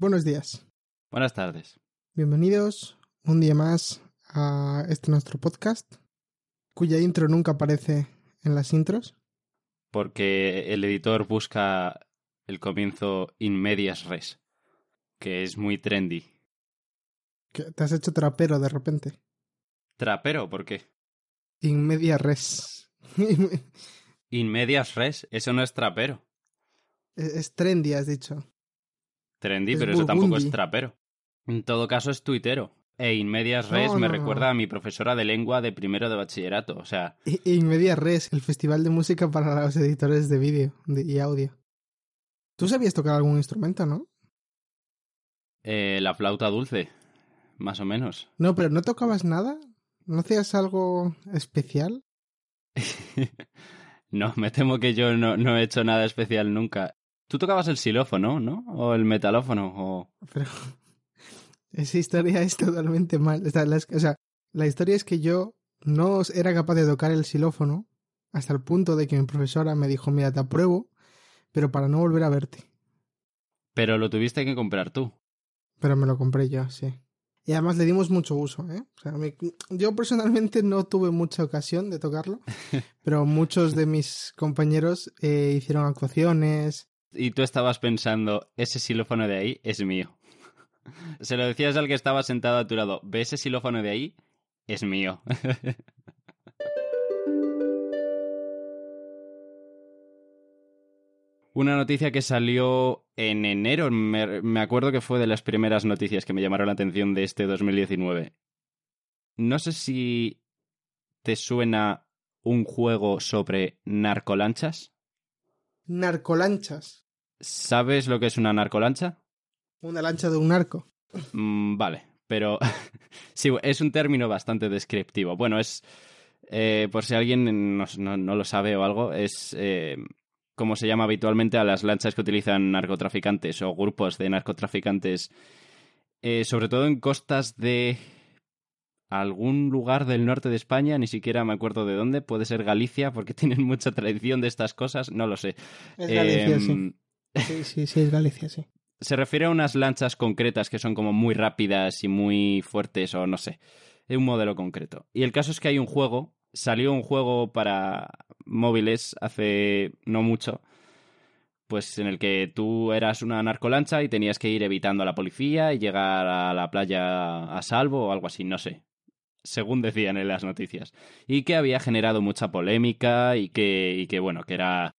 Buenos días. Buenas tardes. Bienvenidos un día más a este nuestro podcast, cuya intro nunca aparece en las intros. Porque el editor busca el comienzo in medias res, que es muy trendy. Te has hecho trapero de repente. ¿Trapero? ¿Por qué? In media res. In medias res, eso no es trapero. es, es trendy, has dicho. Trendy, Es pero eso tampoco es trapero. En todo caso es tuitero. E in medias res No, me no. recuerda a mi profesora de lengua de primero de bachillerato. O sea, I- In media res, el festival de música para los editores de vídeo de- y audio. Tú sabías tocar algún instrumento, ¿no? eh, la flauta dulce, más o menos. No, pero ¿no tocabas nada? ¿No hacías algo especial? no, me temo que yo no, no he hecho nada especial nunca. Tú tocabas el xilófono, ¿no? O el metalófono, o... Pero esa historia es totalmente mal. O sea, la, o sea, la historia es que yo no era capaz de tocar el xilófono hasta el punto de que mi profesora me dijo, mira, te apruebo, pero para no volver a verte. Pero lo tuviste que comprar tú. Pero me lo compré yo, sí. Y además le dimos mucho uso, ¿eh? O sea, me- yo personalmente no tuve mucha ocasión de tocarlo, pero muchos de mis compañeros eh, hicieron actuaciones. Y tú estabas pensando, ese xilófono de ahí es mío. Se lo decías al que estaba sentado a tu lado, ¿ve ese xilófono de ahí? Es mío. Una noticia que salió en enero, me, me acuerdo que fue de las primeras noticias que me llamaron la atención de este 2019. No sé si te suena un juego sobre narcolanchas. Narcolanchas. ¿Sabes lo que es una narcolancha? Una lancha de un narco. Mm, vale, pero sí, es un término bastante descriptivo. Bueno, es, eh, por si alguien no, no- no lo sabe o algo, es eh, como se llama habitualmente a las lanchas que utilizan narcotraficantes o grupos de narcotraficantes, eh, sobre todo en costas de algún lugar del norte de España, ni siquiera me acuerdo de dónde, puede ser Galicia, porque tienen mucha tradición de estas cosas, no lo sé. Es Galicia, sí. Em, Sí, sí, sí, es Galicia, sí. se refiere a unas lanchas concretas que son como muy rápidas y muy fuertes o no sé, de un modelo concreto. Y el caso es que hay un juego, salió un juego para móviles hace no mucho, pues en el que tú eras una narcolancha y tenías que ir evitando a la policía y llegar a la playa a salvo o algo así, no sé. Según decían en las noticias. Y que había generado mucha polémica y que, y que bueno, que era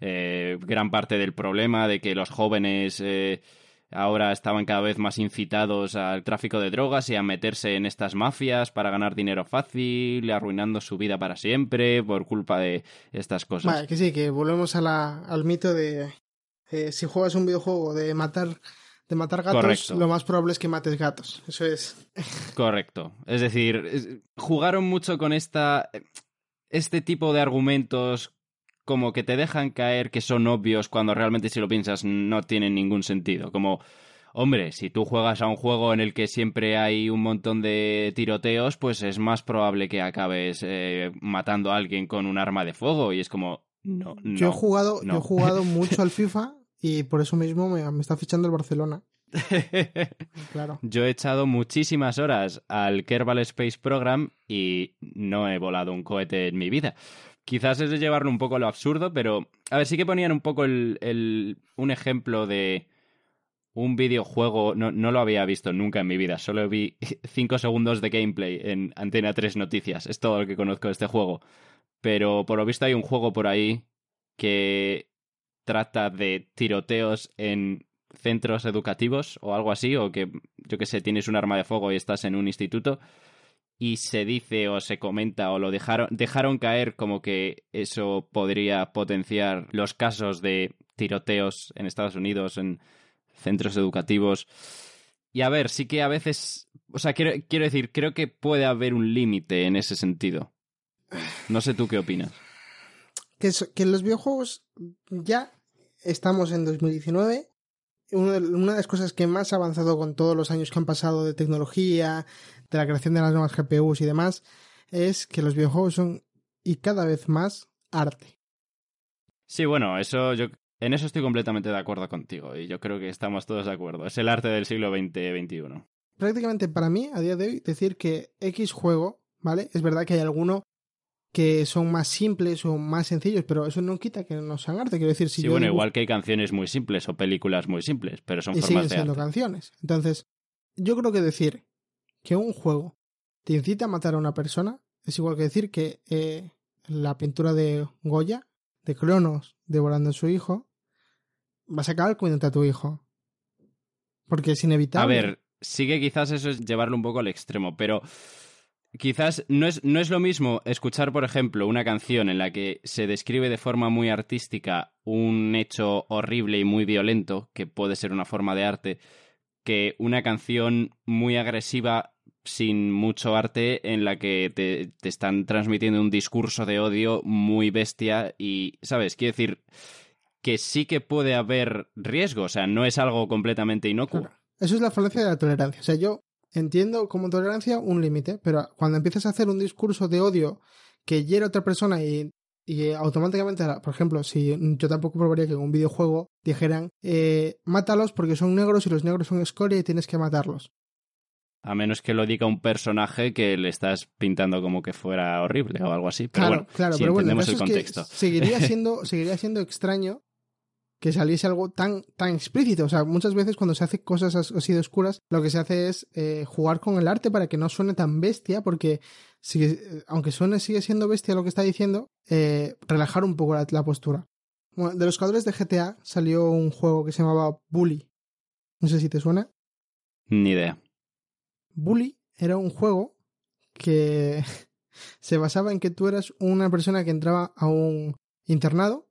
eh, gran parte del problema de que los jóvenes eh, ahora estaban cada vez más incitados al tráfico de drogas y a meterse en estas mafias para ganar dinero fácil, arruinando su vida para siempre por culpa de estas cosas. Vale, que sí, que volvemos a la, al mito de eh, si juegas un videojuego de matar de matar gatos, Correcto. lo más probable es que mates gatos. Eso es. Correcto. Es decir, jugaron mucho con esta este tipo de argumentos como que te dejan caer que son obvios cuando realmente si lo piensas no tienen ningún sentido. Como, hombre, si tú juegas a un juego en el que siempre hay un montón de tiroteos, pues es más probable que acabes eh, matando a alguien con un arma de fuego. Y es como, no, no. yo he jugado, no. yo he jugado mucho al FIFA y por eso mismo me, me está fichando el Barcelona. Claro. Yo he echado muchísimas horas al Kerbal Space Program y no he volado un cohete en mi vida. Quizás es de llevarlo un poco a lo absurdo, pero a ver, sí que ponían un poco el, el- un ejemplo de un videojuego, no, no lo había visto nunca en mi vida, solo vi 5 segundos de gameplay en Antena 3 Noticias, es todo lo que conozco de este juego. Pero por lo visto hay un juego por ahí que trata de tiroteos en centros educativos o algo así, o que, yo que sé, tienes un arma de fuego y estás en un instituto y se dice o se comenta o lo dejaron, dejaron caer como que eso podría potenciar los casos de tiroteos en Estados Unidos, en centros educativos. Y a ver, sí que a veces, o sea, quiero, quiero decir, creo que puede haber un límite en ese sentido. No sé tú qué opinas. Que, en los videojuegos ya estamos en 2019. Una de, las cosas que más ha avanzado con todos los años que han pasado de tecnología, de la creación de las nuevas GPUs y demás, es que los videojuegos son y cada vez más arte. Sí, bueno, eso yo En eso estoy completamente de acuerdo contigo y yo creo que estamos todos de acuerdo. Es el arte del siglo XX-XXI. Prácticamente para mí, a día de hoy, decir que X juego, ¿vale? Es verdad que hay alguno que son más simples o más sencillos, pero eso no quita que no sean arte. Quiero decir, si sí, yo bueno, igual que hay canciones muy simples o películas muy simples, pero son y siguen formas de siendo arte. canciones. Entonces, yo creo que decir que un juego te incita a matar a una persona es igual que decir que eh, la pintura de Goya, de Cronos, devorando a su hijo, vas a acabar comiéndote a tu hijo. Porque es inevitable. A ver, sí que quizás eso es llevarlo un poco al extremo, pero quizás no es, no es lo mismo escuchar, por ejemplo, una canción en la que se describe de forma muy artística un hecho horrible y muy violento, que puede ser una forma de arte, que una canción muy agresiva sin mucho arte en la que te, te están transmitiendo un discurso de odio muy bestia y, ¿sabes? Quiero decir que sí que puede haber riesgo, o sea, no es algo completamente inocuo. Eso es la falacia de la tolerancia. O sea, yo entiendo como tolerancia un límite, pero cuando empiezas a hacer un discurso de odio que hiere a otra persona y, y automáticamente, por ejemplo, si yo tampoco probaría que en un videojuego dijeran, eh, mátalos porque son negros y los negros son escoria y tienes que matarlos. A menos que lo diga un personaje que le estás pintando como que fuera horrible o algo así. Pero claro, bueno, claro, si pero bueno, el entendemos el caso es que contexto. seguiría siendo, seguiría siendo extraño que saliese algo tan, tan explícito. O sea, muchas veces cuando se hace cosas as- así de oscuras, lo que se hace es eh, jugar con el arte para que no suene tan bestia, porque sigue- eh, aunque suene, sigue siendo bestia lo que está diciendo, eh, relajar un poco la, la postura. Bueno, de los creadores de GTA salió un juego que se llamaba Bully. No sé si te suena. Ni idea. Bully era un juego que se basaba en que tú eras una persona que entraba a un internado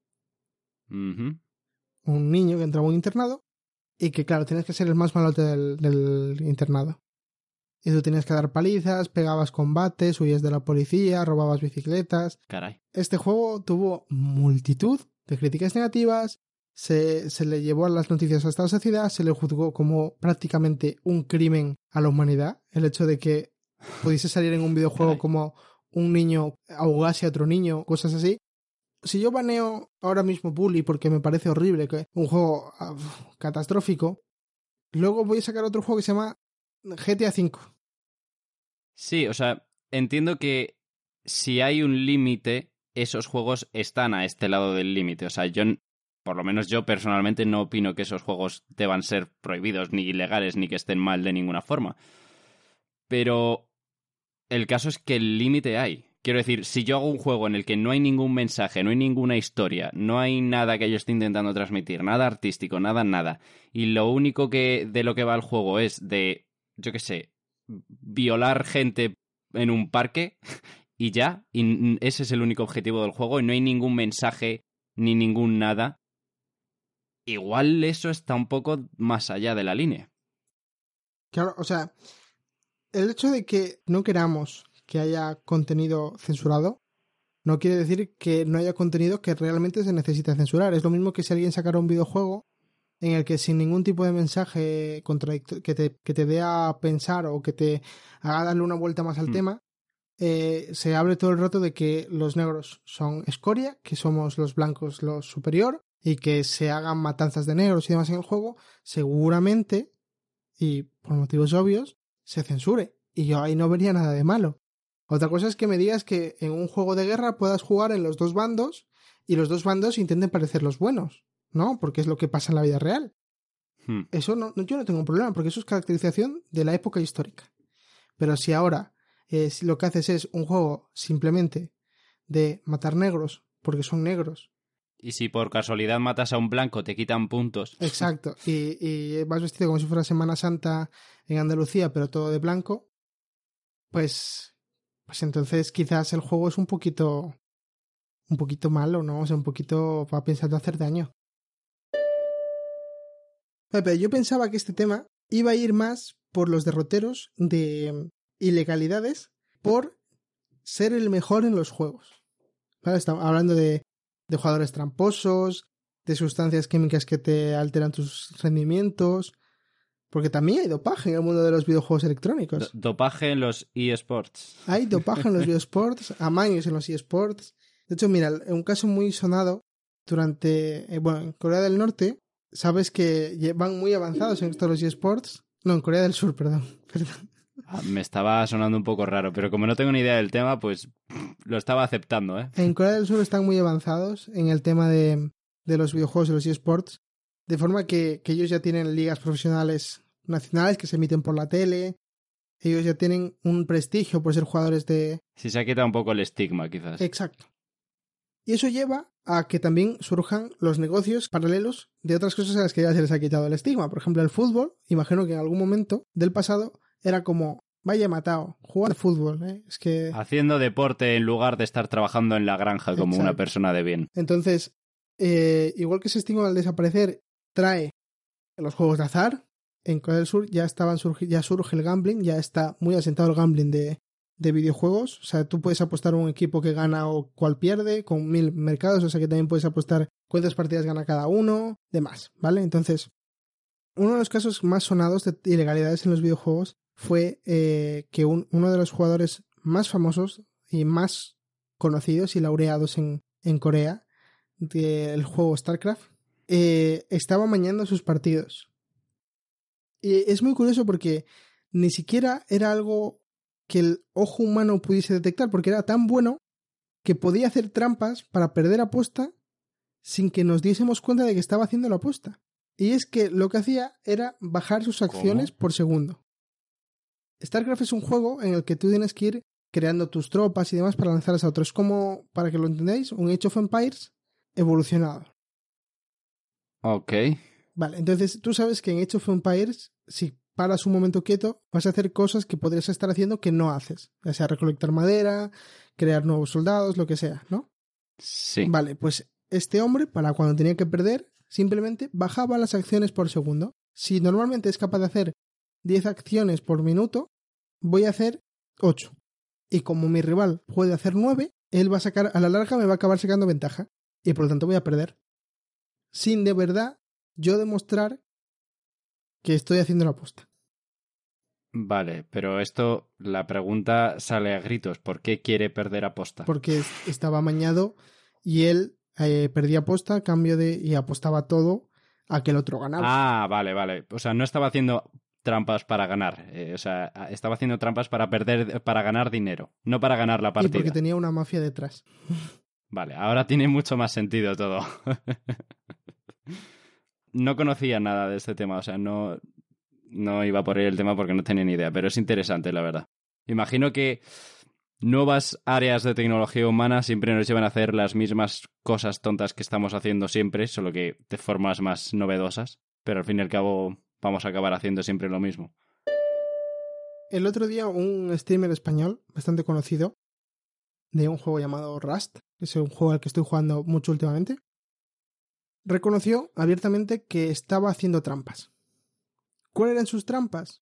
Ujú. Un niño que entraba a un internado y que, claro, tienes que ser el más malote del, del internado. Y tú tienes que dar palizas, pegabas combates, huyes de la policía, robabas bicicletas. Caray. Este juego tuvo multitud de críticas negativas, se, se le llevó a las noticias hasta la saciedad, se le juzgó como prácticamente un crimen a la humanidad, el hecho de que pudiese salir en un videojuego como un niño ahogase a otro niño, cosas así. Si yo baneo ahora mismo Bully porque me parece horrible, que un juego ah, catastrófico, luego voy a sacar otro juego que se llama GTA V. Sí, o sea, entiendo que si hay un límite, esos juegos están a este lado del límite. O sea, yo, por lo menos yo personalmente no opino que esos juegos deban ser prohibidos, ni ilegales, ni que estén mal de ninguna forma. Pero el caso es que el límite hay. Quiero decir, si yo hago un juego en el que no hay ningún mensaje, no hay ninguna historia, no hay nada que yo esté intentando transmitir, nada artístico, nada, nada, y lo único que de lo que va el juego es de, yo qué sé, violar gente en un parque y ya, y ese es el único objetivo del juego y no hay ningún mensaje ni ningún nada, igual eso está un poco más allá de la línea. Claro, o sea, el hecho de que no queramos que haya contenido censurado no quiere decir que no haya contenido que realmente se necesite censurar. Es lo mismo que si alguien sacara un videojuego en el que sin ningún tipo de mensaje que te, que te dé a pensar o que te haga darle una vuelta más al Hmm. tema, eh, se hable todo el rato de que los negros son escoria, que somos los blancos los superior y que se hagan matanzas de negros y demás en el juego, seguramente, y por motivos obvios, se censure. Y yo ahí no vería nada de malo. Otra cosa es que me digas que en un juego de guerra puedas jugar en los dos bandos y los dos bandos intenten parecer los buenos, ¿no? Porque es lo que pasa en la vida real. Hmm. Eso no, yo no tengo problema, porque eso es caracterización de la época histórica. Pero si ahora eh, si lo que haces es un juego simplemente de matar negros porque son negros, Y si por casualidad matas a un blanco, te quitan puntos. exacto, y, y vas vestido como si fuera Semana Santa en Andalucía, pero todo de blanco, pues, pues entonces quizás el juego es un poquito, un poquito malo, ¿no? O sea, un poquito para pensar de hacer daño. Pepe, yo pensaba que este tema iba a ir más por los derroteros de ilegalidades por ser el mejor en los juegos. ¿Vale? Estamos hablando de, de jugadores tramposos, de sustancias químicas que te alteran tus rendimientos. Porque también hay dopaje en el mundo de los videojuegos Do- electrónicos. dopaje en los eSports. Hay dopaje en los videosports, amaños en los eSports. De hecho, mira, un caso muy sonado durante, eh, bueno, en Corea del Norte, sabes que van muy avanzados en esto de los eSports. No, en Corea del Sur, perdón. perdón. Ah, me estaba sonando un poco raro, pero como no tengo ni idea del tema, pues lo estaba aceptando, ¿eh? En Corea del Sur están muy avanzados en el tema de, de los videojuegos y los eSports, de forma que, que ellos ya tienen ligas profesionales nacionales que se emiten por la tele, ellos ya tienen un prestigio por ser jugadores de... Si se ha quitado un poco el estigma, quizás. Exacto. Y eso lleva a que también surjan los negocios paralelos de otras cosas a las que ya se les ha quitado el estigma. Por ejemplo, el fútbol. Imagino que en algún momento del pasado era como, vaya matado, jugar fútbol. ¿eh? Es que... Haciendo deporte en lugar de estar trabajando en la granja como Exacto. una persona de bien. Entonces, eh, igual que ese estigma al desaparecer trae los juegos de azar, en Corea del Sur ya estaban ya surge el gambling, ya está muy asentado el gambling de, de videojuegos. O sea, tú puedes apostar un equipo que gana o cuál pierde, con mil mercados, o sea que también puedes apostar cuántas partidas gana cada uno, demás, ¿vale? Entonces, uno de los casos más sonados de ilegalidades en los videojuegos fue eh, que un- uno de los jugadores más famosos y más conocidos y laureados en, en Corea del juego StarCraft eh, estaba mañando sus partidos. Y es muy curioso porque ni siquiera era algo que el ojo humano pudiese detectar, porque era tan bueno que podía hacer trampas para perder apuesta sin que nos diésemos cuenta de que estaba haciendo la apuesta. Y es que lo que hacía era bajar sus acciones por segundo. StarCraft es un juego en el que tú tienes que ir creando tus tropas y demás para lanzarlas a otros. Es como, para que lo entendáis, un Age of Empires evolucionado. Ok. Vale, entonces tú sabes que en Age of Empires, si paras un momento quieto, vas a hacer cosas que podrías estar haciendo que no haces. Ya sea recolectar madera, crear nuevos soldados, lo que sea, ¿no? Sí. Vale, pues este hombre, para cuando tenía que perder, simplemente bajaba las acciones por segundo. Si normalmente es capaz de hacer 10 acciones por minuto, voy a hacer 8. Y como mi rival puede hacer 9, él va a sacar, a la larga me va a acabar sacando ventaja. Y por lo tanto voy a perder. Sin de verdad yo demostrar que estoy haciendo la apuesta. Vale, pero esto, la pregunta sale a gritos. ¿Por qué quiere perder aposta? Porque es- estaba amañado y él eh, perdía aposta a cambio de. y apostaba todo a que el otro ganaba. Ah, vale, vale. O sea, no estaba haciendo trampas para ganar. eh, o sea, estaba haciendo trampas para perder, para ganar dinero, no para ganar la y partida. porque tenía una mafia detrás. Vale, ahora tiene mucho más sentido todo. no conocía nada de este tema, o sea, no, no iba por ahí el tema porque no tenía ni idea, pero es interesante, la verdad. Imagino que nuevas áreas de tecnología humana siempre nos llevan a hacer las mismas cosas tontas que estamos haciendo siempre, solo que de formas más novedosas, pero al fin y al cabo vamos a acabar haciendo siempre lo mismo. El otro día un streamer español bastante conocido de un juego llamado Rust, que es un juego al que estoy jugando mucho últimamente, reconoció abiertamente que estaba haciendo trampas. ¿Cuáles eran sus trampas?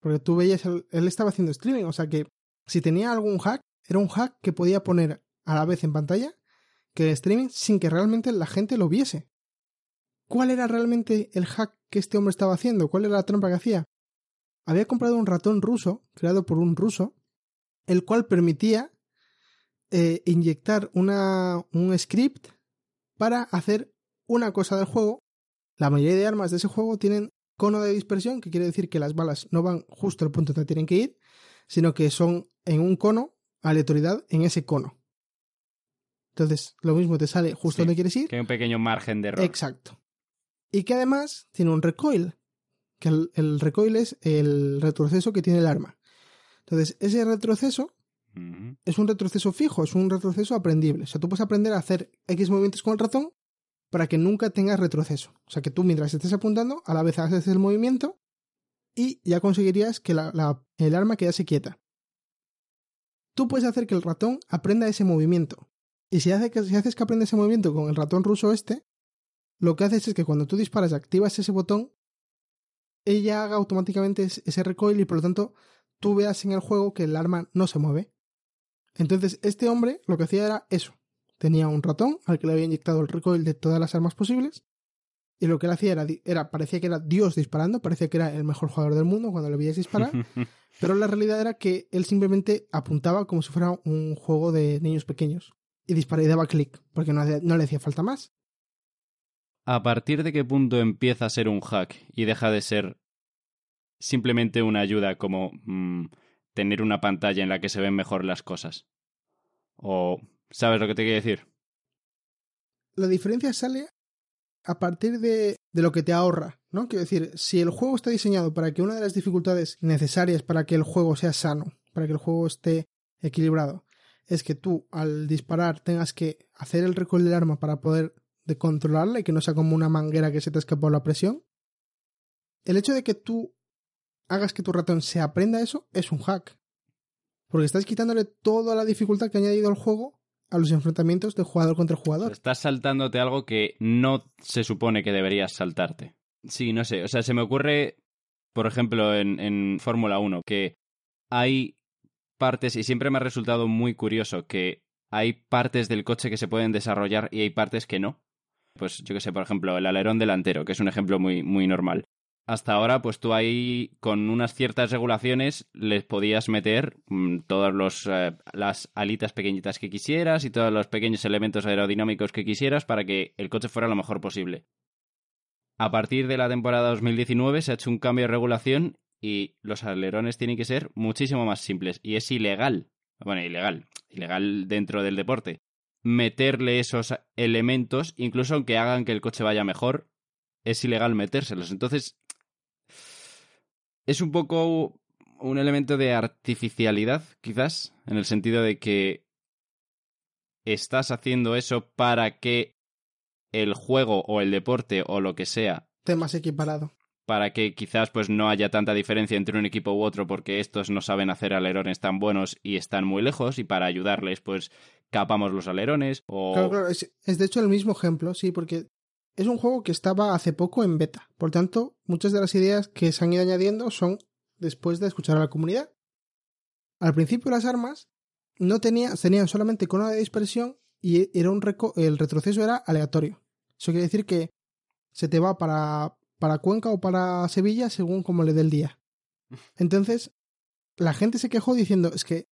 Porque tú veías, el- él estaba haciendo streaming, o sea que si tenía algún hack, era un hack que podía poner a la vez en pantalla que el streaming sin que realmente la gente lo viese. ¿Cuál era realmente el hack que este hombre estaba haciendo? ¿Cuál era la trampa que hacía? Había comprado un ratón ruso, creado por un ruso, el cual permitía eh, inyectar una, un script para hacer una cosa del juego. La mayoría de armas de ese juego tienen cono de dispersión, que quiere decir que las balas no van justo al punto donde tienen que ir, sino que son en un cono, aleatoriedad en ese cono. Entonces, lo mismo te sale justo Sí, donde quieres ir. Que hay un pequeño margen de error. Exacto. Y que además tiene un recoil, que el, el recoil es el retroceso que tiene el arma. Entonces, ese retroceso Es un retroceso fijo, es un retroceso aprendible. O sea, tú puedes aprender a hacer X movimientos con el ratón para que nunca tengas retroceso. O sea, que tú mientras estés apuntando, a la vez haces el movimiento y ya conseguirías que la- el arma quedase quieta. Tú puedes hacer que el ratón aprenda ese movimiento. Y si, hace que, si haces que aprenda ese movimiento con el ratón ruso este, lo que haces es que cuando tú disparas y activas ese botón, ella haga automáticamente es- ese recoil y por lo tanto tú veas en el juego que el arma no se mueve. Entonces, este hombre lo que hacía era eso. Tenía un ratón al que le había inyectado el recoil de todas las armas posibles. Y lo que él hacía era, parecía que era Dios disparando, parecía que era el mejor jugador del mundo cuando le veías disparar. pero la realidad era que él simplemente apuntaba como si fuera un juego de niños pequeños. Y disparaba y daba clic, porque no le hacía falta más. ¿a partir de qué punto empieza a ser un hack y deja de ser simplemente una ayuda como mm, tener una pantalla en la que se ven mejor las cosas? ¿O sabes lo que te quiero decir? La diferencia sale a partir de, lo que te ahorra, ¿no? Quiero decir, si el juego está diseñado para que una de las dificultades necesarias para que el juego sea sano, para que el juego esté equilibrado, es que tú al disparar tengas que hacer el recoil del arma para poder de controlarla y que no sea como una manguera que se te escapó la presión. El hecho de que tú hagas que tu ratón se aprenda eso es un hack. Porque estás quitándole toda la dificultad que ha añadido el juego a los enfrentamientos de jugador contra jugador. Estás saltándote algo que no se supone que deberías saltarte. Sí, no sé. O sea, se me ocurre, por ejemplo, en, en Fórmula 1, que hay partes, y siempre me ha resultado muy curioso, que hay partes del coche que se pueden desarrollar y hay partes que no. Pues yo que sé, por ejemplo, el alerón delantero, que es un ejemplo muy, muy normal. Hasta ahora, pues tú ahí, con unas ciertas regulaciones, les podías meter mm, todas los, eh, las alitas pequeñitas que quisieras y todos los pequeños elementos aerodinámicos que quisieras para que el coche fuera lo mejor posible. A partir de la temporada 2019 se ha hecho un cambio de regulación y los alerones tienen que ser muchísimo más simples. Y es ilegal, bueno, ilegal, ilegal dentro del deporte, meterle esos elementos, incluso aunque hagan que el coche vaya mejor, es ilegal metérselos. Entonces, es un poco un elemento de artificialidad, quizás, en el sentido de que estás haciendo eso para que el juego o el deporte o lo que sea esté más equiparado. Para que quizás pues no haya tanta diferencia entre un equipo u otro porque estos no saben hacer alerones tan buenos y están muy lejos y para ayudarles pues capamos los alerones o... Claro, claro, es, es de hecho el mismo ejemplo, sí, porque es un juego que estaba hace poco en beta. Por tanto, muchas de las ideas que se han ido añadiendo son después de escuchar a la comunidad. Al principio las armas no tenía, tenían solamente cono de dispersión y era un reco el retroceso era aleatorio. Eso quiere decir que se te va para, para Cuenca o para Sevilla según como le dé el día. Entonces, la gente se quejó diciendo, es que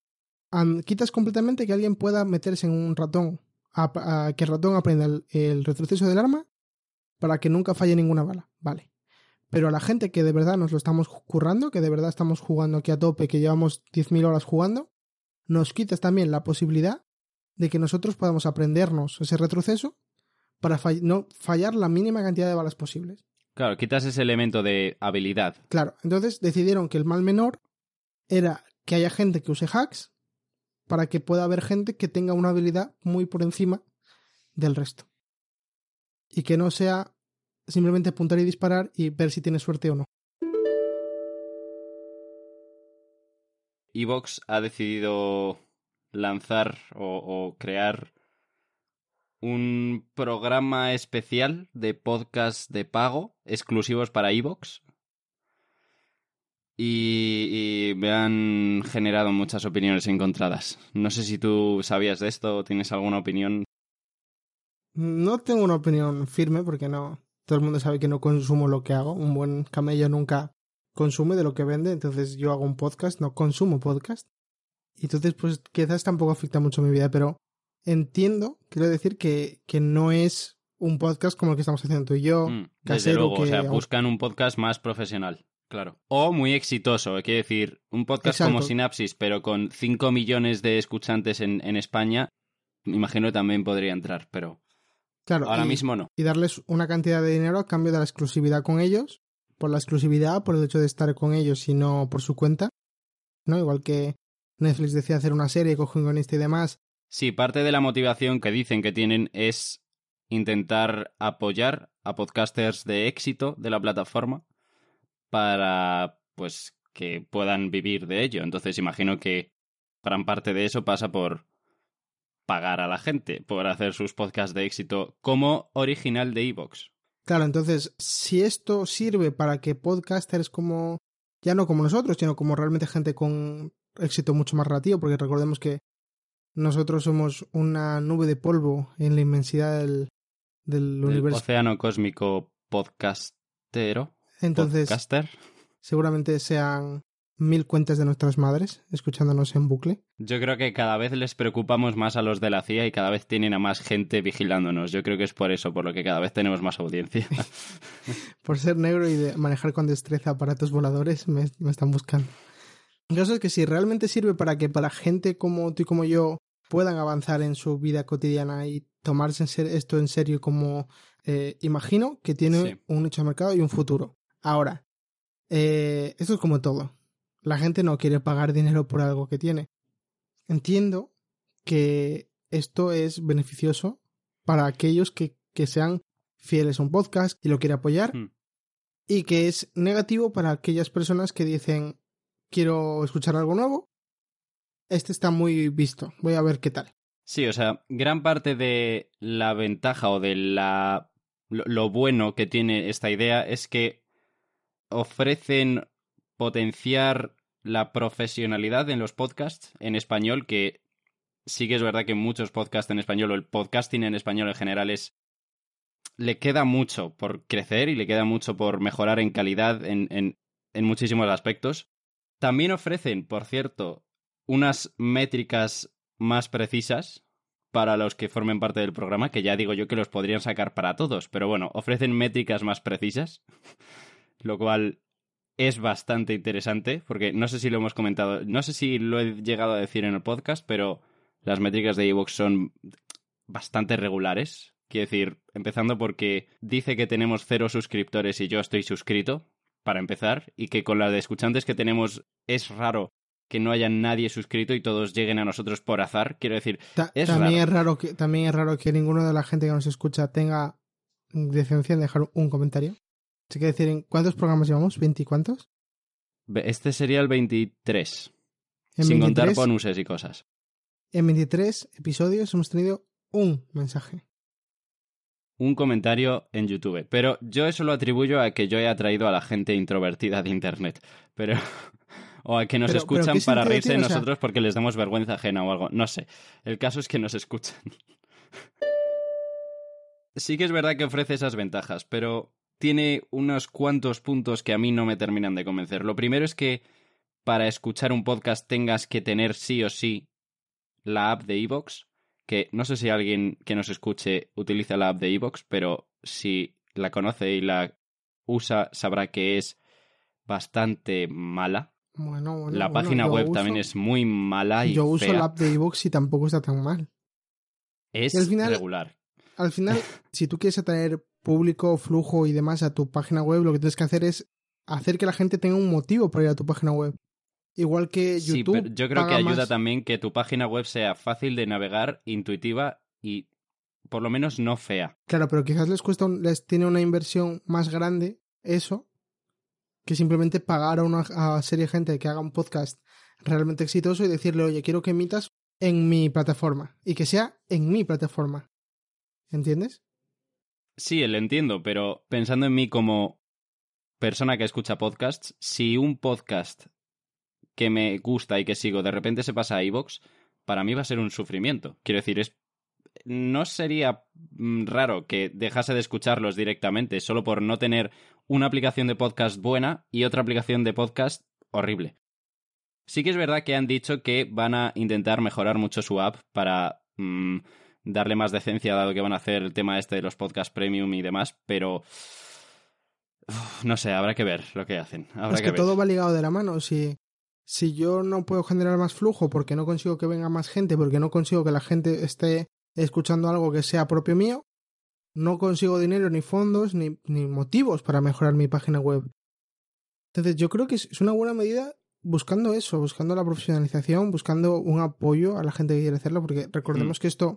quitas completamente que alguien pueda meterse en un ratón, a, que el ratón aprenda el retroceso del arma para que nunca falle ninguna bala. Vale. Pero a la gente que de verdad nos lo estamos currando, que de verdad estamos jugando aquí a tope, que llevamos 10.000 horas jugando, nos quitas también la posibilidad de que nosotros podamos aprendernos ese retroceso para no fallar la mínima cantidad de balas posibles. Claro, quitas ese elemento de habilidad. Claro, entonces decidieron que el mal menor era que haya gente que use hacks para que pueda haber gente que tenga una habilidad muy por encima del resto y que no sea simplemente apuntar y disparar y ver si tiene suerte o no. Evox ha decidido lanzar o, crear un programa especial de podcast de pago exclusivos para Evox. Y, y, me han generado muchas opiniones encontradas. No sé si tú sabías de esto o tienes alguna opinión no tengo una opinión firme porque no. Todo el mundo sabe que no consumo lo que hago. Un buen camello nunca consume de lo que vende. Entonces yo hago un podcast, no consumo podcast. Y entonces, pues quizás tampoco afecta mucho mi vida, pero entiendo, quiero decir que, que no es un podcast como el que estamos haciendo tú y yo. Mm, desde luego, o sea, buscan un podcast más profesional. Claro. O muy exitoso, quiero decir, un podcast como Synapsis, pero con 5 millones de escuchantes en, en España, me imagino que también podría entrar, pero Claro, ahora mismo no. Y darles una cantidad de dinero a cambio de la exclusividad con ellos, por la exclusividad, por el hecho de estar con ellos y no por su cuenta. ¿No? Igual que Netflix decía hacer una serie, coge un guionista y demás. Sí, parte de la motivación que dicen que tienen es intentar apoyar a podcasters de éxito de la plataforma para pues que puedan vivir de ello. Entonces imagino que gran parte de eso pasa por pagar a la gente por hacer sus podcasts de éxito como original de Evox. Claro, entonces, si esto sirve para que podcasters como, ya no como nosotros, sino como realmente gente con éxito mucho más relativo, porque recordemos que nosotros somos una nube de polvo en la inmensidad del, del universo. Océano cósmico podcastero. Entonces, podcaster. seguramente sean mil cuentas de nuestras madres escuchándonos en bucle. Yo creo que cada vez les preocupamos más a los de la CIA y cada vez tienen a más gente vigilándonos. Yo creo que es por eso, por lo que cada vez tenemos más audiencia. por ser negro y de manejar con destreza aparatos voladores, me, me están buscando. El caso es que si realmente sirve para que para gente como tú y como yo puedan avanzar en su vida cotidiana y tomarse esto en serio como eh, imagino que tiene un nicho de mercado y un futuro. Ahora, eh, esto es como todo. La gente no quiere pagar dinero por algo que tiene. Entiendo que esto es beneficioso para aquellos que, que sean fieles a un podcast y lo quieren apoyar. Hmm. Y que es negativo para aquellas personas que dicen quiero escuchar algo nuevo. Este está muy visto. Voy a ver qué tal. Sí, o sea, gran parte de la ventaja o de la lo bueno que tiene esta idea es que ofrecen potenciar la profesionalidad en los podcasts en español, que sí que es verdad que muchos podcasts en español o el podcasting en español en general es le queda mucho por crecer y le queda mucho por mejorar en calidad en, en, en muchísimos aspectos. También ofrecen, por cierto, unas métricas más precisas para los que formen parte del programa, que ya digo yo que los podrían sacar para todos, pero bueno, ofrecen métricas más precisas, lo cual es bastante interesante, porque no sé si lo hemos comentado, no sé si lo he llegado a decir en el podcast, pero las métricas de Evox son bastante regulares. Quiero decir, empezando porque dice que tenemos cero suscriptores y yo estoy suscrito, para empezar, y que con la de escuchantes que tenemos es raro que no haya nadie suscrito y todos lleguen a nosotros por azar. Quiero decir, es también, Es raro que, también es raro que ninguno de la gente que nos escucha tenga decencia en dejar un comentario. Así que decir, ¿cuántos programas llevamos? ¿20 cuántos? Este sería el 23. sin contar bonuses y cosas. En 23 episodios hemos tenido un mensaje. Un comentario en YouTube. Pero yo eso lo atribuyo a que yo he atraído a la gente introvertida de Internet. Pero o a que nos escuchan para reírse de nosotros porque les damos vergüenza ajena o algo. No sé. El caso es que nos escuchan. sí que es verdad que ofrece esas ventajas, pero tiene unos cuantos puntos que a mí no me terminan de convencer. Lo primero es que para escuchar un podcast tengas que tener sí o sí la app de Evox, que no sé si alguien que nos escuche utiliza la app de Evox, pero si la conoce y la usa sabrá que es bastante mala. Bueno, la página web también es muy mala y Yo uso la app de iVoox y tampoco está tan mal. Es regular. Al final, si tú quieres atraer público, flujo y demás a tu página web, lo que tienes que hacer es hacer que la gente tenga un motivo para ir a tu página web. Igual que YouTube. Sí, pero yo creo que ayuda también que tu página web sea fácil de navegar, intuitiva y por lo menos no fea. Claro, pero quizás les cuesta, les tiene una inversión más grande eso que simplemente pagar a una serie de gente que haga un podcast realmente exitoso y decirle, oye, quiero que emitas en mi plataforma y que sea en mi plataforma. ¿Entiendes? Sí, lo entiendo, pero pensando en mí como persona que escucha podcasts, si un podcast que me gusta y que sigo de repente se pasa a iVoox, para mí va a ser un sufrimiento. Quiero decir, es no sería mm, raro que dejase de escucharlos directamente solo por no tener una aplicación de podcast buena y otra aplicación de podcast horrible. Sí que es verdad que han dicho que van a intentar mejorar mucho su app para mm, darle más decencia dado que van a hacer el tema este de los podcast premium y demás, pero no sé, habrá que ver lo que hacen. es que, todo va ligado de la mano. Si, si yo no puedo generar más flujo porque no consigo que venga más gente, porque no consigo que la gente esté escuchando algo que sea propio mío, no consigo dinero, ni fondos, ni, ni motivos para mejorar mi página web. Entonces yo creo que es una buena medida buscando eso, buscando la profesionalización, buscando un apoyo a la gente que quiere hacerlo, porque recordemos mm. que esto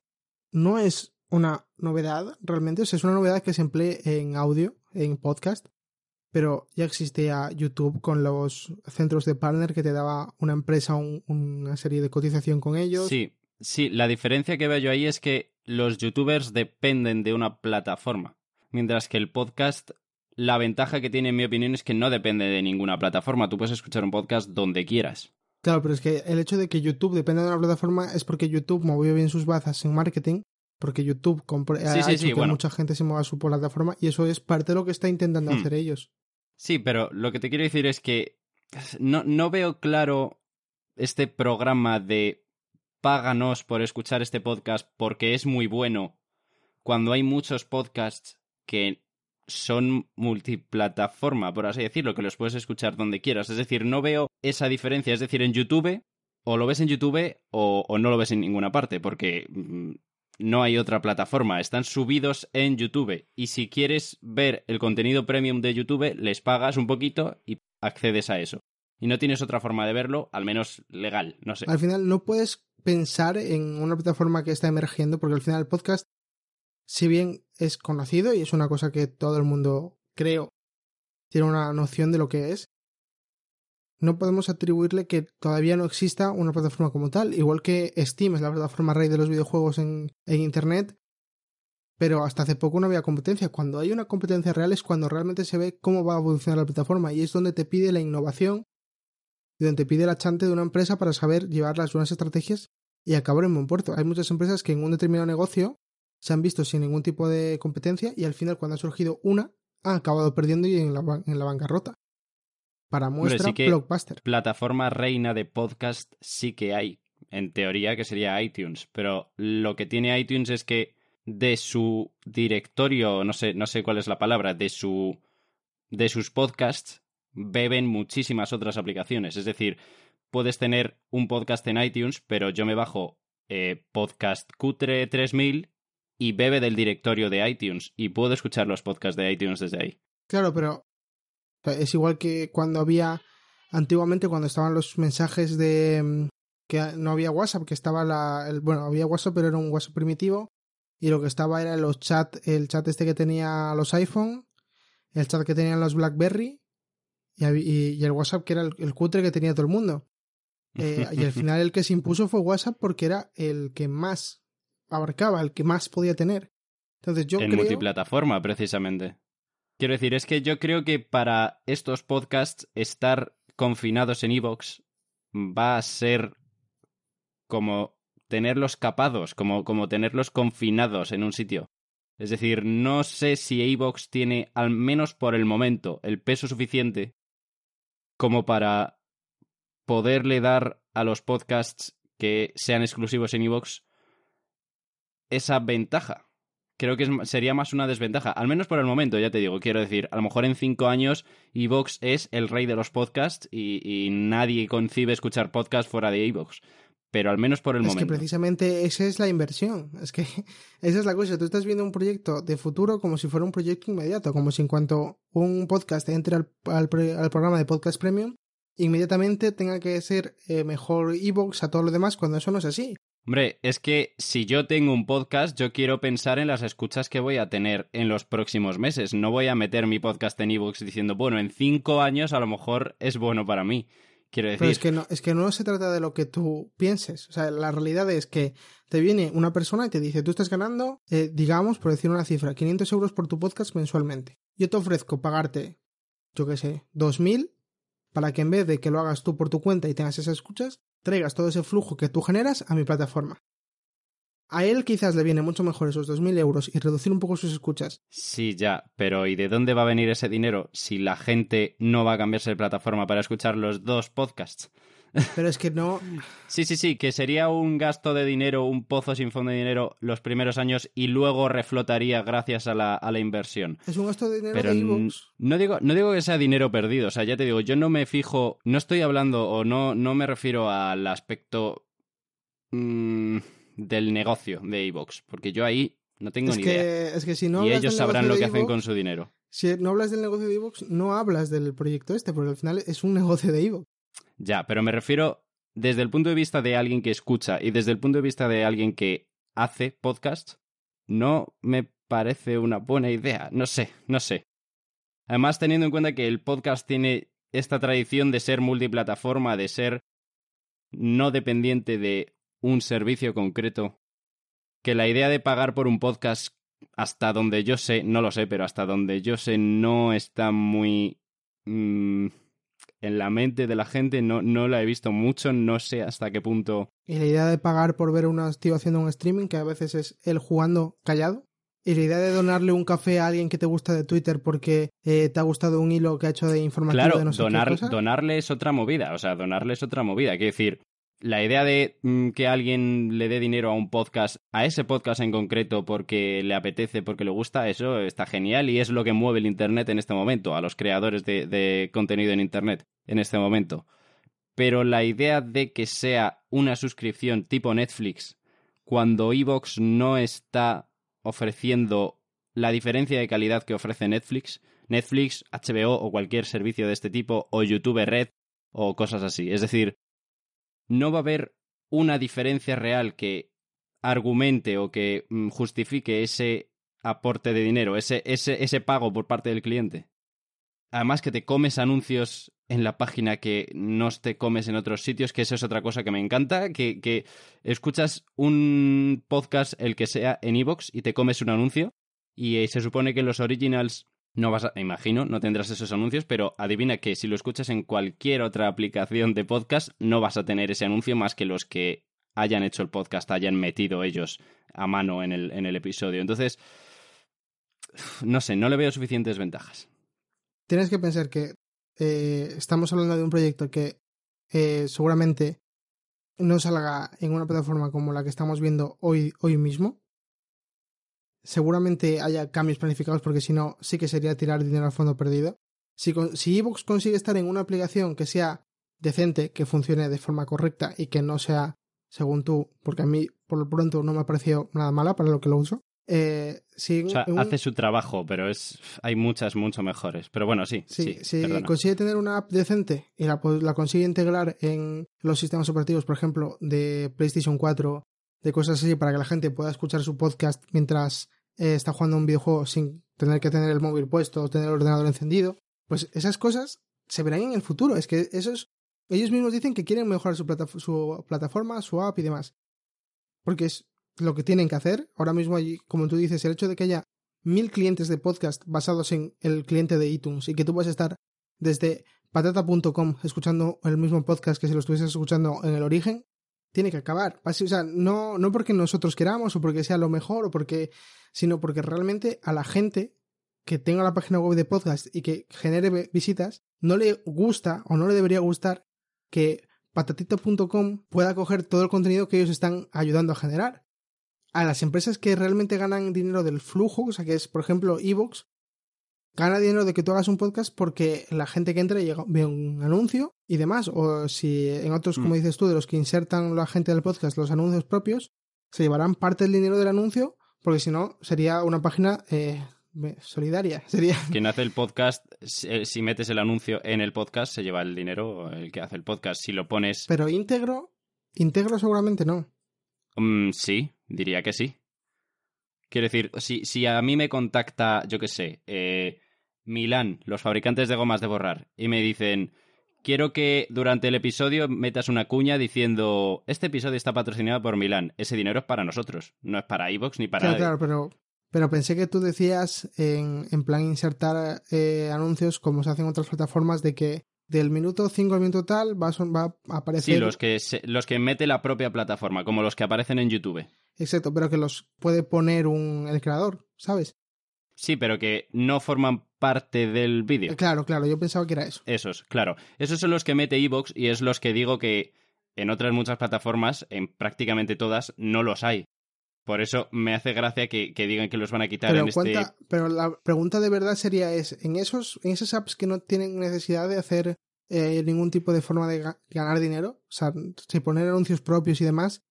no es una novedad realmente, es una novedad que se emplee en audio, en podcast, pero ya existía YouTube con los centros de partner que te daba una empresa una serie de cotización con ellos. Sí, Sí, la diferencia que veo yo ahí es que los youtubers dependen de una plataforma, mientras que el podcast, la ventaja que tiene en mi opinión es que no depende de ninguna plataforma. Tú puedes escuchar un podcast donde quieras. Claro, pero es que el hecho de que YouTube dependa de una plataforma es porque YouTube movió bien sus bazas en marketing, porque YouTube ha hecho que mucha gente se mueva a su plataforma y eso es parte de lo que está intentando hmm. hacer ellos. Sí, pero lo que te quiero decir es que no, no veo claro este programa de páganos por escuchar este podcast porque es muy bueno cuando hay muchos podcasts que son multiplataforma, por así decirlo, que los puedes escuchar donde quieras. Es decir, no veo esa diferencia. Es decir, en YouTube, o lo ves en YouTube o, o no lo ves en ninguna parte, porque mm, no hay otra plataforma. Están subidos en YouTube. Y si quieres ver el contenido premium de YouTube, les pagas un poquito y accedes a eso. Y no tienes otra forma de verlo, al menos legal, no sé. Al final no puedes pensar en una plataforma que está emergiendo, porque al final el podcast, si bien es conocido y es una cosa que todo el mundo, creo, tiene una noción de lo que es, no podemos atribuirle que todavía no exista una plataforma como tal. Igual que Steam es la plataforma rey de los videojuegos en, Internet, pero hasta hace poco no había competencia. Cuando hay una competencia real es cuando realmente se ve cómo va a evolucionar la plataforma y es donde te pide la innovación y donde te pide la chante de una empresa para saber llevar las buenas estrategias y acabar en buen puerto. Hay muchas empresas que en un determinado negocio se han visto sin ningún tipo de competencia y al final cuando ha surgido una han acabado perdiendo y en la, en la bancarrota. Para muestra, Blockbuster. Plataforma reina de podcast sí que hay, en teoría, que sería iTunes. Pero lo que tiene iTunes es que de su directorio, no sé, no sé cuál es la palabra, de su. de sus podcasts, beben muchísimas otras aplicaciones. Es decir, puedes tener un podcast en iTunes, pero yo me bajo eh, Podcast Cutre 3000 y bebe del directorio de iTunes y puedo escuchar los podcasts de iTunes desde ahí. Claro, pero es igual que cuando había, antiguamente cuando estaban los mensajes de mm, que no había WhatsApp, que estaba la, el, bueno, había WhatsApp, pero era un WhatsApp primitivo y lo que estaba era los chat, el chat este que tenía los iPhone, el chat que tenían los BlackBerry y, y, el WhatsApp que era el, cutre que tenía todo el mundo. Eh, y al final el que se impuso fue WhatsApp porque era el que más abarcaba, el que más podía tener. Entonces yo en creo... multiplataforma, precisamente. Quiero decir, es que yo creo que para estos podcasts estar confinados en Evox va a ser como tenerlos capados, como, como tenerlos confinados en un sitio. Es decir, no sé si Evox tiene, al menos por el momento, el peso suficiente como para poderle dar a los podcasts que sean exclusivos en Evox esa ventaja creo que sería más una desventaja, al menos por el momento, ya te digo, quiero decir, a lo mejor en cinco años Evox es el rey de los podcasts y, nadie concibe escuchar podcasts fuera de Evox. Pero al menos por el momento. Es que precisamente esa es la inversión. Es que esa es la cosa. Tú estás viendo un proyecto de futuro como si fuera un proyecto inmediato. Como si en cuanto un podcast entre al, al, programa de Podcast Premium, inmediatamente tenga que ser eh, mejor Evox a todo lo demás, cuando eso no es así. Hombre, es que si yo tengo un podcast, yo quiero pensar en las escuchas que voy a tener en los próximos meses. No voy a meter mi podcast en ebooks diciendo, bueno, en cinco años a lo mejor es bueno para mí. Quiero decir. Pero es que no, es que no se trata de lo que tú pienses. O sea, la realidad es que te viene una persona y te dice, tú estás ganando, eh, digamos, por decir una cifra, 500 euros por tu podcast mensualmente. Yo te ofrezco pagarte, yo qué sé, 2.000 para que en vez de que lo hagas tú por tu cuenta y tengas esas escuchas, traigas todo ese flujo que tú generas a mi plataforma. A él quizás le viene mucho mejor esos 2.000 euros y reducir un poco sus escuchas. Sí, ya, pero ¿y de dónde va a venir ese dinero si la gente no va a cambiarse de plataforma para escuchar los dos podcasts? Pero es que no. Sí, sí, sí, que sería un gasto de dinero, un pozo sin fondo de dinero los primeros años y luego reflotaría gracias a la, a la inversión. Es un gasto de dinero Pero de no digo, no digo que sea dinero perdido, o sea, ya te digo, yo no me fijo, no estoy hablando o no, no me refiero al aspecto mmm, del negocio de Evox, porque yo ahí no tengo es ni que, idea. Es que si no y ellos sabrán lo que hacen con su dinero. Si no hablas del negocio de Evox, no hablas del proyecto este, porque al final es un negocio de Evox. Ya, pero me refiero desde el punto de vista de alguien que escucha y desde el punto de vista de alguien que hace podcast, no me parece una buena idea. No sé, no sé. Además, teniendo en cuenta que el podcast tiene esta tradición de ser multiplataforma, de ser no dependiente de un servicio concreto, que la idea de pagar por un podcast, hasta donde yo sé, no lo sé, pero hasta donde yo sé, no está muy... Mm, en la mente de la gente, no, no la he visto mucho, no sé hasta qué punto. Y la idea de pagar por ver una tío haciendo un streaming, que a veces es él jugando callado. Y la idea de donarle un café a alguien que te gusta de Twitter porque eh, te ha gustado un hilo que ha hecho de informativo Claro, de no sé qué donar, cosa. donarle es otra movida. O sea, donarle es otra movida. Quiero decir, la idea de mm, que alguien le dé dinero a un podcast, a ese podcast en concreto, porque le apetece, porque le gusta, eso está genial y es lo que mueve el Internet en este momento, a los creadores de, contenido en Internet en este momento. Pero la idea de que sea una suscripción tipo Netflix, cuando Evox no está ofreciendo la diferencia de calidad que ofrece Netflix, Netflix, HBO o cualquier servicio de este tipo, o YouTube Red, o cosas así. Es decir, no va a haber una diferencia real que argumente o que mm, justifique ese aporte de dinero, ese, ese, ese pago por parte del cliente. Además que te comes anuncios en la página que no te comes en otros sitios, que eso es otra cosa que me encanta, que, que escuchas un podcast, el que sea, en iVoox y te comes un anuncio y eh, se supone que los originals no vas a, imagino, no tendrás esos anuncios, pero adivina que si lo escuchas en cualquier otra aplicación de podcast, no vas a tener ese anuncio más que los que hayan hecho el podcast, hayan metido ellos a mano en el, en el episodio. Entonces, no sé, no le veo suficientes ventajas. Tienes que pensar que eh, estamos hablando de un proyecto que eh, seguramente no salga en una plataforma como la que estamos viendo hoy, hoy mismo. Seguramente haya cambios planificados porque si no, sí que sería tirar dinero al fondo perdido. Si, si Evox consigue estar en una aplicación que sea decente, que funcione de forma correcta y que no sea, según tú, porque a mí por lo pronto no me ha parecido nada mala para lo que lo uso, eh, si O sea, un- hace su trabajo, pero es hay muchas mucho mejores. Pero bueno, sí, Sí, sí, si perdona. consigue tener una app decente y la, pues, la consigue integrar en los sistemas operativos, por ejemplo, de PlayStation 4, de cosas así, para que la gente pueda escuchar su podcast mientras eh, está jugando un videojuego sin tener que tener el móvil puesto o tener el ordenador encendido, pues esas cosas se verán en el futuro. Es que esos, ellos mismos dicen que quieren mejorar su, plata- su plataforma, su app y demás. Porque es lo que tienen que hacer. Ahora mismo, allí, como tú dices, el hecho de que haya mil clientes de podcast basados en el cliente de iTunes y que tú puedas estar desde patata.com escuchando el mismo podcast que si lo estuvieses escuchando en el origen, tiene que acabar. O sea, no, no porque nosotros queramos o porque sea lo mejor o porque, sino porque realmente a la gente que tenga la página web de podcast y que genere visitas, no le gusta o no le debería gustar que patatito.com pueda coger todo el contenido que ellos están ayudando a generar. A las empresas que realmente ganan dinero del flujo, o sea, que es, por ejemplo, Evox, gana dinero de que tú hagas un podcast porque la gente que entra llega, ve un anuncio y demás. O si en otros, como Mm. dices tú, de los que insertan la gente del podcast los anuncios propios, se llevarán parte del dinero del anuncio porque si no sería una página eh, solidaria. Sería Quien hace el podcast, si eh, si metes el anuncio en el podcast, se lleva el dinero el que hace el podcast. Si lo pones, Pero íntegro, íntegro seguramente no. mm, sí, diría que sí. Quiero decir, si, si a mí me contacta, yo qué sé, eh, Milán, los fabricantes de gomas de borrar, y me dicen, quiero que durante el episodio metas una cuña diciendo, este episodio está patrocinado por Milán. Ese dinero es para nosotros, no es para iVoox ni para Claro, nadie. claro, pero, pero pensé que tú decías en, en plan insertar eh, anuncios como se hacen en otras plataformas de que del minuto 5 al minuto tal va a, va a aparecer. Sí, los que, se- los que mete la propia plataforma, como los que aparecen en YouTube. Exacto, pero que los puede poner un, el creador, ¿sabes? Sí, pero que no forman parte del vídeo. Eh, Claro, claro, yo pensaba que era eso. Esos, claro. Esos son los que mete Evox y es los que digo que en otras muchas plataformas, en prácticamente todas, no los hay. Por eso me hace gracia que, que digan que los van a quitar Pero, en este... pero la pregunta de verdad sería es, en esos, en esas apps que no tienen necesidad de hacer eh, ningún tipo de forma de ga- ganar dinero, o sea, si poner anuncios propios y demás,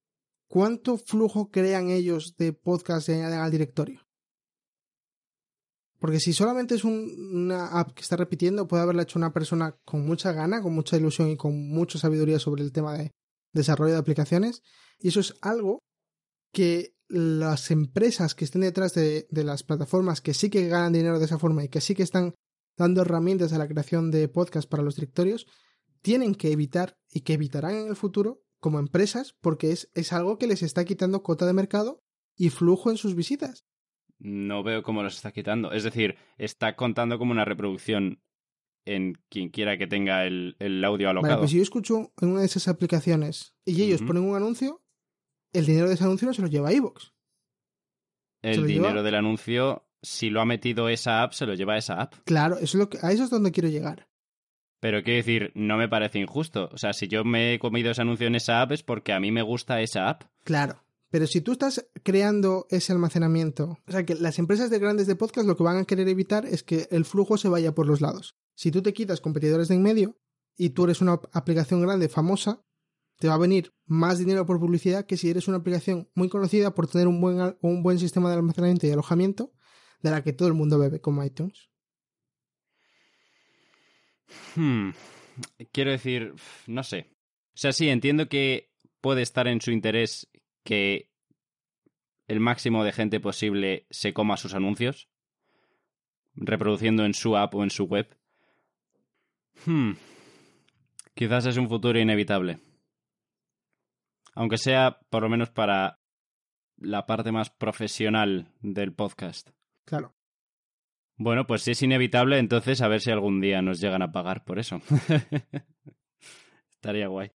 ¿cuánto flujo crean ellos de podcast y añaden al directorio? Porque si solamente es un- una app que está repitiendo, puede haberla hecho una persona con mucha gana, con mucha ilusión y con mucha sabiduría sobre el tema de desarrollo de aplicaciones. Y eso es algo que las empresas que estén detrás de, las plataformas que sí que ganan dinero de esa forma y que sí que están dando herramientas a la creación de podcast para los directorios, tienen que evitar y que evitarán en el futuro como empresas porque es, es algo que les está quitando cota de mercado y flujo en sus visitas. No veo cómo los está quitando. Es decir, está contando como una reproducción en quien quiera que tenga el, el audio Vale, alocado. pues si yo escucho en una de esas aplicaciones y ellos ponen un anuncio, el dinero de ese anuncio no se lo lleva a iVoox. Se el dinero lleva. del anuncio, si lo ha metido esa app, se lo lleva esa app. Claro, eso es lo que, a eso es donde quiero llegar. Pero quiero decir, no me parece injusto. O sea, si yo me he comido ese anuncio en esa app es porque a mí me gusta esa app. Claro. Pero si tú estás creando ese almacenamiento, o sea que las empresas de grandes de podcast lo que van a querer evitar es que el flujo se vaya por los lados. Si tú te quitas competidores de en medio y tú eres una aplicación grande, famosa, te va a venir más dinero por publicidad que si eres una aplicación muy conocida por tener un buen, un buen sistema de almacenamiento y alojamiento de la que todo el mundo bebe, como iTunes. Hmm. Quiero decir, no sé. O sea, sí, entiendo que puede estar en su interés que el máximo de gente posible se coma sus anuncios, reproduciendo en su app o en su web. Hmm. Quizás es un futuro inevitable. Aunque sea por lo menos para la parte más profesional del podcast. Claro. Bueno, pues si es inevitable, entonces a ver si algún día nos llegan a pagar por eso. Estaría guay.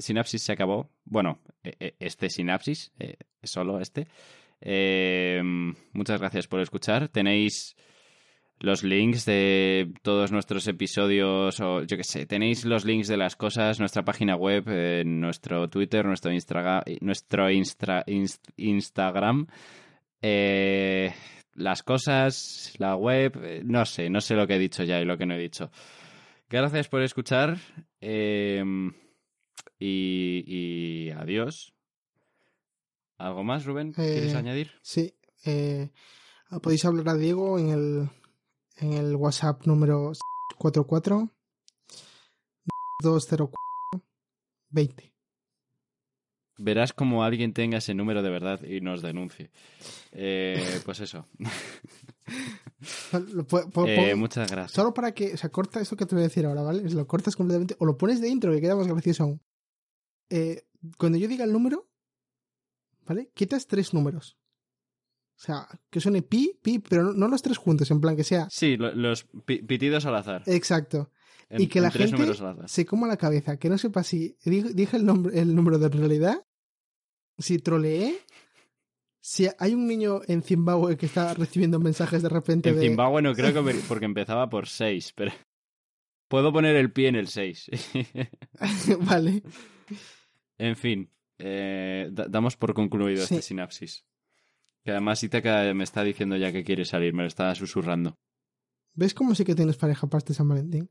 Sinapsis se acabó. Bueno, e- e- este sinapsis, eh, solo este. Eh, muchas gracias por escuchar. Tenéis los links de todos nuestros episodios o yo qué sé, tenéis los links de las cosas, nuestra página web, eh, nuestro Twitter, nuestro, nuestro Instra- Inst- Instagram, las cosas, la web, no sé, no sé lo que he dicho ya y lo que no he dicho. Gracias por escuchar y, y adiós. ¿Algo más, Rubén? ¿Quieres Eh, añadir? Sí. eh, podéis hablar a Diego en el, en el WhatsApp número 44 204 20. Verás como alguien tenga ese número de verdad y nos denuncie. Eh, pues eso. Eh, muchas gracias. Solo para que, o sea, corta esto que te voy a decir ahora, ¿vale? Lo cortas completamente o lo pones de intro que queda más gracioso aún. Eh, cuando yo diga el número, ¿vale? Quitas tres números. O sea, que suene pi, pi, pero no, no los tres juntos, en plan que sea Sí, lo- los pi- pitidos al azar. exacto. En- y que la gente se coma la cabeza, que no sepa si di- dije el, nombre, el número de realidad, si troleé, si hay un niño en Zimbabue que está recibiendo mensajes de repente En de... Zimbabue no creo que porque empezaba por 6, pero puedo poner el pie en el 6. vale. En fin, eh, da- damos por concluido Sí. este sinapsis. Que además Itaca me está diciendo ya que quiere salir, me lo está susurrando. ¿Ves cómo sí que tienes pareja para este San Valentín?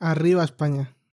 Arriba España.